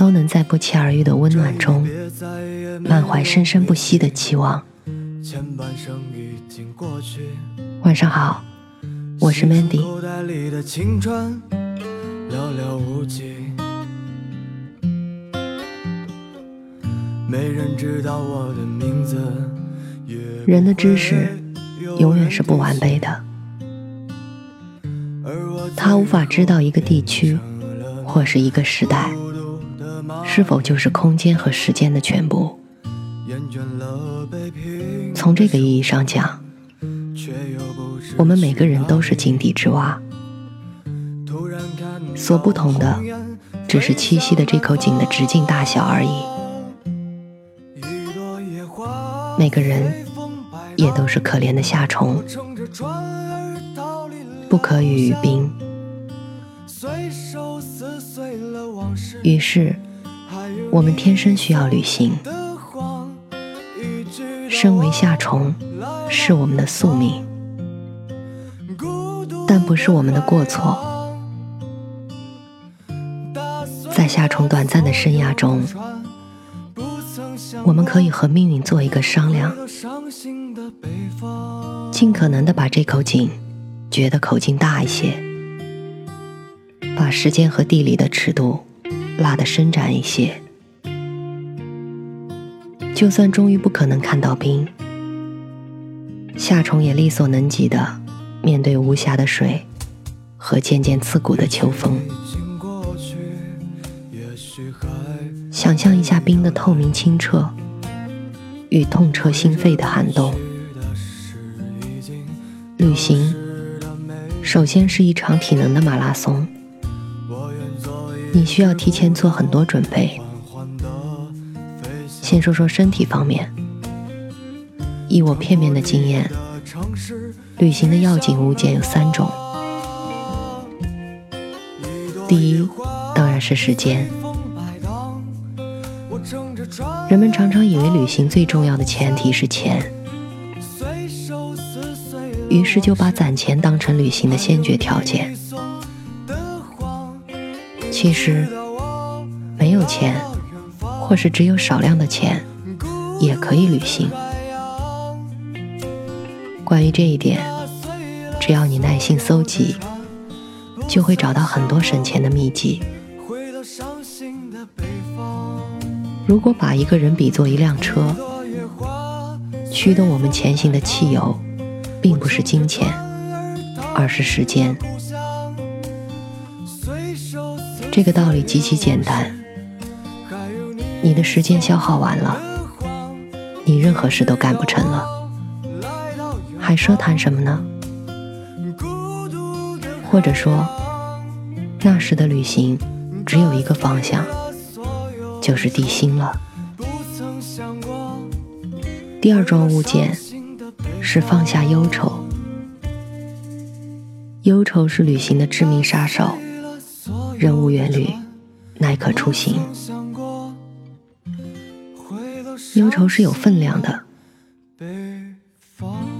都能在不期而遇的温暖中，满怀生生不息的期望。晚上好，我是 Mandy。人的知识永远是不完备的，他无法知道一个地区或是一个时代是否就是空间和时间的全部。从这个意义上讲，我们每个人都是井底之蛙，所不同的只是栖息的这口井的直径大小而已。每个人也都是可怜的夏虫，不可与于冰。于是，我们天生需要旅行。身为夏虫，是我们的宿命，但不是我们的过错。在夏虫短暂的生涯中。我们可以和命运做一个商量，尽可能的把这口井掘得口径大一些，把时间和地理的尺度拉得伸展一些。就算终于不可能看到冰，夏虫也力所能及的面对无暇的水和渐渐刺骨的秋风。想象一下冰的透明清澈，与痛彻心扉的寒冬。旅行首先是一场体能的马拉松，你需要提前做很多准备。先说说身体方面，以我片面的经验，旅行的要紧物件有三种。第一，当然是时间。人们常常以为旅行最重要的前提是钱，于是就把攒钱当成旅行的先决条件。其实，没有钱，或是只有少量的钱，也可以旅行。关于这一点，只要你耐心搜集，就会找到很多省钱的秘籍。如果把一个人比作一辆车，驱动我们前行的汽油，并不是金钱，而是时间。这个道理极其简单。你的时间消耗完了，你任何事都干不成了，还奢谈什么呢？或者说，那时的旅行只有一个方向。就是地心了。第二桩物件是放下忧愁，忧愁是旅行的致命杀手。人无远虑，乃可出行。忧愁是有分量的，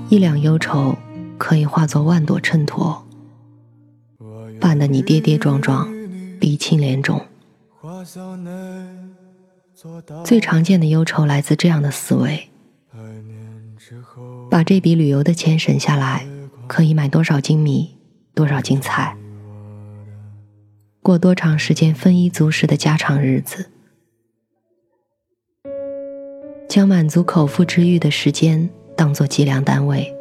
一两忧愁可以化作万朵衬托，伴得你跌跌撞撞，鼻青脸肿。最常见的忧愁来自这样的思维：把这笔旅游的钱省下来，可以买多少斤米、多少斤菜，过多长时间丰衣足食的家常日子，将满足口腹之欲的时间当作计量单位，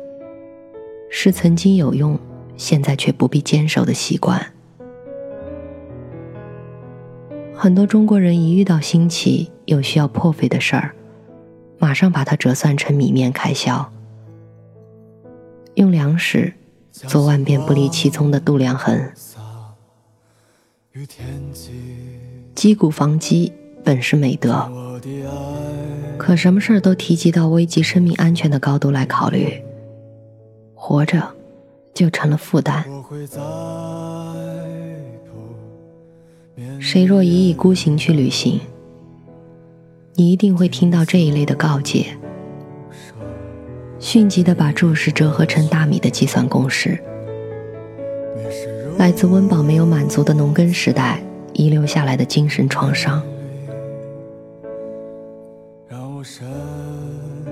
是曾经有用，现在却不必坚守的习惯。很多中国人一遇到新奇又需要破费的事儿，马上把它折算成米面开销，用粮食做万变不离其宗的度量衡，击鼓防饥本是美德，可什么事儿都提及到危及生命安全的高度来考虑，活着就成了负担。谁若一意孤行去旅行，你一定会听到这一类的告诫，迅疾的把注释折合成大米的计算公式。来自温饱没有满足的农耕时代遗留下来的精神创伤。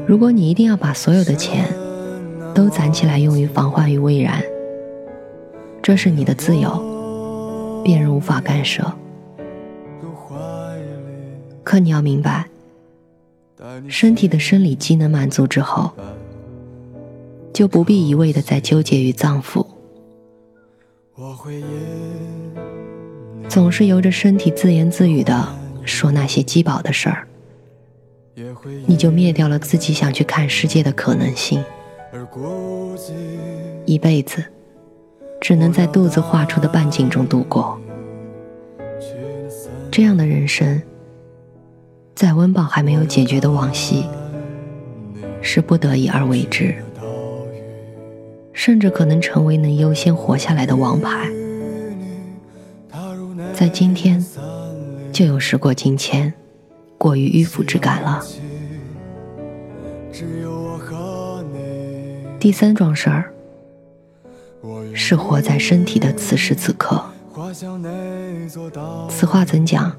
如果你一定要把所有的钱都攒起来用于防患于未然，这是你的自由，别人无法干涉。可你要明白，身体的生理机能满足之后，就不必一味的再纠结于脏腑，总是由着身体自言自语的说那些饥饱的事儿。你就灭掉了自己想去看世界的可能性，一辈子只能在肚子画出的半径中度过。这样的人生，在温饱还没有解决的往昔，是不得已而为之，甚至可能成为能优先活下来的王牌。在今天，就有时过境迁。过于迂腐之感了。第三桩事儿是活在身体的此时此刻。此话怎讲？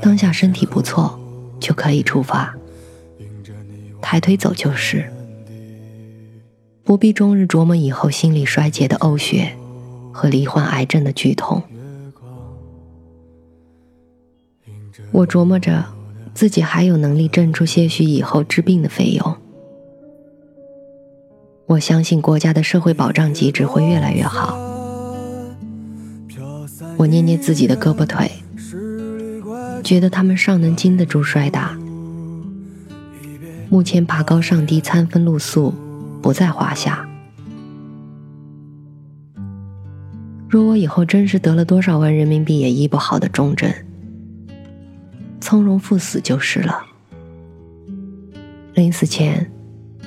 当下身体不错，就可以出发，抬腿走就是，不必终日琢磨以后心理衰竭的呕血和罹患癌症的剧痛。我琢磨着，自己还有能力挣出些许以后治病的费用。我相信国家的社会保障机制会越来越好。我捏捏自己的胳膊腿，觉得他们尚能经得住摔打。目前爬高上低、餐风露宿不在话下。若我以后真是得了多少万人民币也医不好的重症，从容赴死就是了。临死前，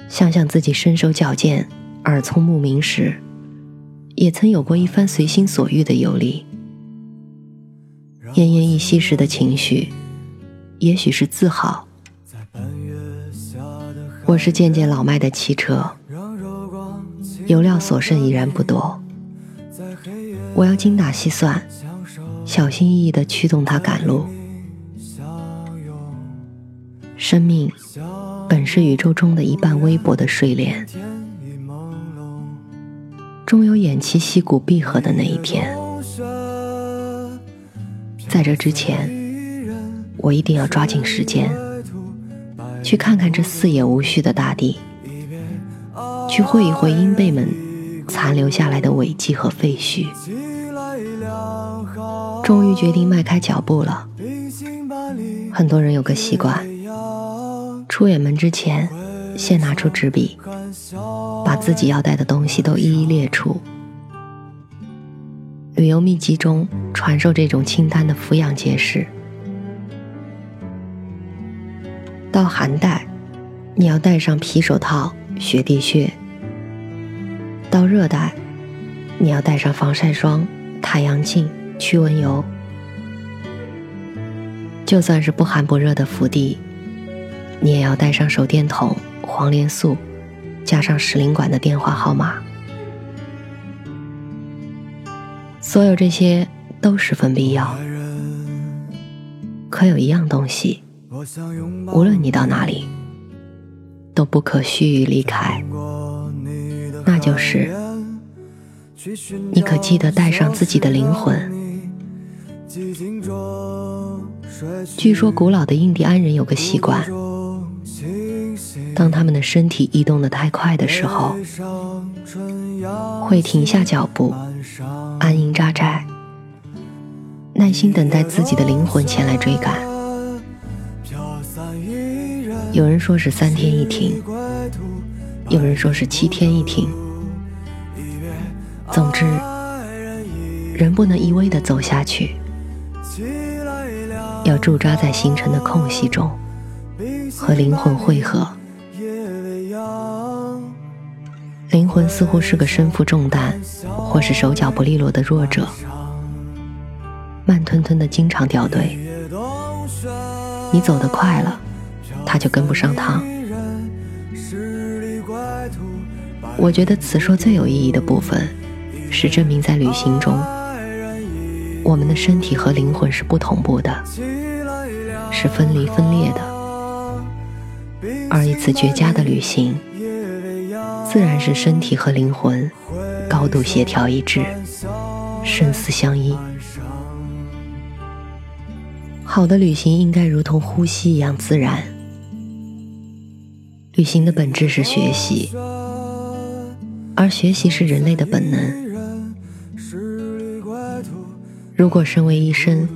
想想自己身手矫健、耳聪目明时，也曾有过一番随心所欲的游历。奄奄一息时的情绪，也许是自豪。我是渐渐老迈的汽车，油料所剩已然不多。我要精打细算，小心翼翼地驱动它赶路。生命本是宇宙中的一半微薄的睡莲，终有偃旗息鼓闭合的那一天。在这之前，我一定要抓紧时间，去看看这四野无序的大地，去会一会鹰辈们残留下来的尾迹和废墟。终于决定迈开脚步了。很多人有个习惯。出远门之前，先拿出纸笔，把自己要带的东西都一一列出。旅游秘籍中传授这种清单的俯仰节式。到寒带，你要戴上皮手套、雪地靴；到热带，你要带上防晒霜、太阳镜、驱蚊油。就算是不寒不热的福地。你也要带上手电筒、黄连素，加上使领馆的电话号码。所有这些都十分必要。可有一样东西，无论你到哪里，都不可须臾离开，那就是，你可记得带上自己的灵魂。据说古老的印第安人有个习惯。当他们的身体移动的太快的时候，会停下脚步，安营扎寨，耐心等待自己的灵魂前来追赶。有人说是三天一停，有人说是七天一停。总之，人不能一味的走下去，要驻扎在形成的空隙中，和灵魂汇合。魂似乎是个身负重担或是手脚不利落的弱者，慢吞吞的经常掉队。你走得快了，他就跟不上趟。我觉得此说最有意义的部分，是证明在旅行中，我们的身体和灵魂是不同步的，是分离分裂的。而一次绝佳的旅行，自然是身体和灵魂高度协调一致，生死相依。好的旅行应该如同呼吸一样自然。旅行的本质是学习。而学习是人类的本能。如果身为医生，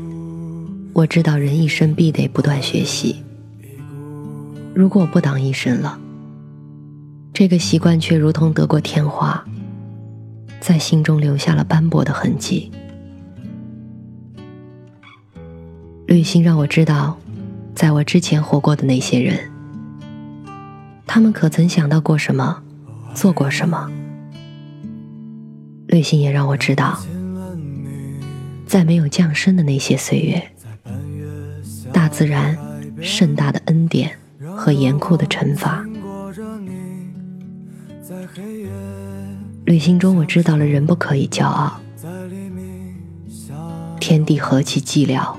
我知道人一生必得不断学习。如果我不当医生了，这个习惯却如同得过天花，在心中留下了斑驳的痕迹。旅行让我知道，在我之前活过的那些人，他们可曾想到过什么，做过什么。旅行也让我知道，在没有降生的那些岁月，大自然盛大的恩典和严酷的惩罚。旅行中，我知道了人不可以骄傲。天地何其寂寥，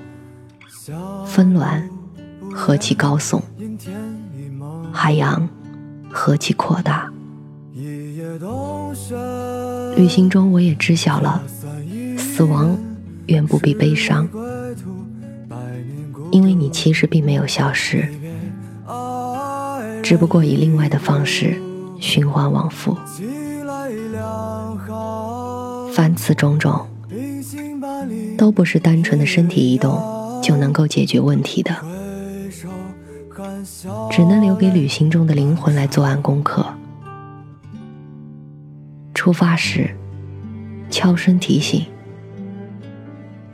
纷乱何其高耸，海洋何其扩大。旅行中，我也知晓了，死亡远不比悲伤，因为你其实并没有消失，只不过以另外的方式循环往复。凡此种种，都不是单纯的身体移动就能够解决问题的，只能留给旅行中的灵魂来作案功课。出发时，悄声提醒：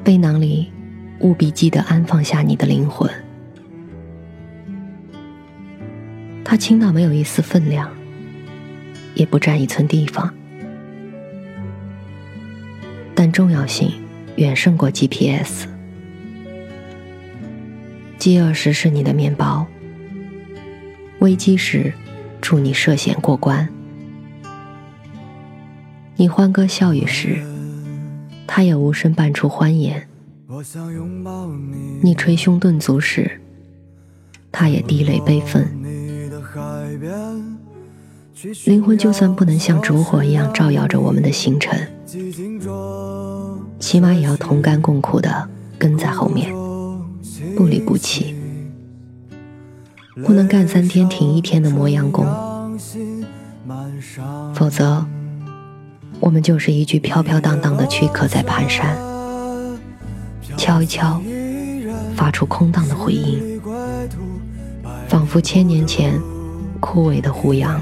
背囊里务必记得安放下你的灵魂。它轻到没有一丝分量，也不占一寸地方，重要性远胜过 GPS。饥饿时是你的面包，危机时助你涉险过关。你欢歌笑语时，他也无声伴出欢颜；你捶胸顿足时，他也滴泪悲愤。灵魂就算不能像烛火一样照耀着我们的行程，起码也要同甘共苦的跟在后面，不离不弃，不能干三天停一天的磨洋工，否则。我们就是一具飘飘荡荡的躯壳在蹒跚，敲一敲，发出空荡的回音，仿佛千年前枯萎的胡杨。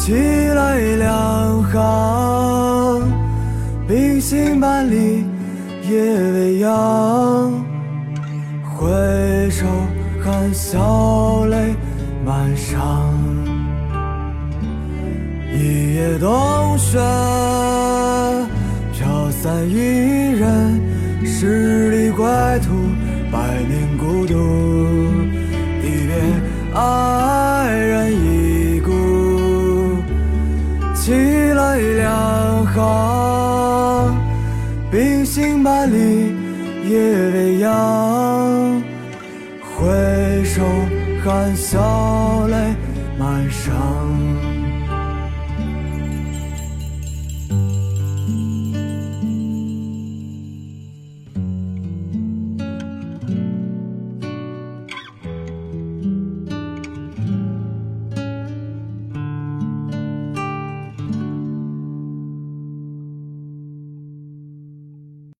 起来两行，冰心万里夜未央，回首含笑泪满裳。一夜冬雪，飘散一人，十里归途，百年孤独。一别爱人两行，冰心万里夜未央。回首含笑泪满裳。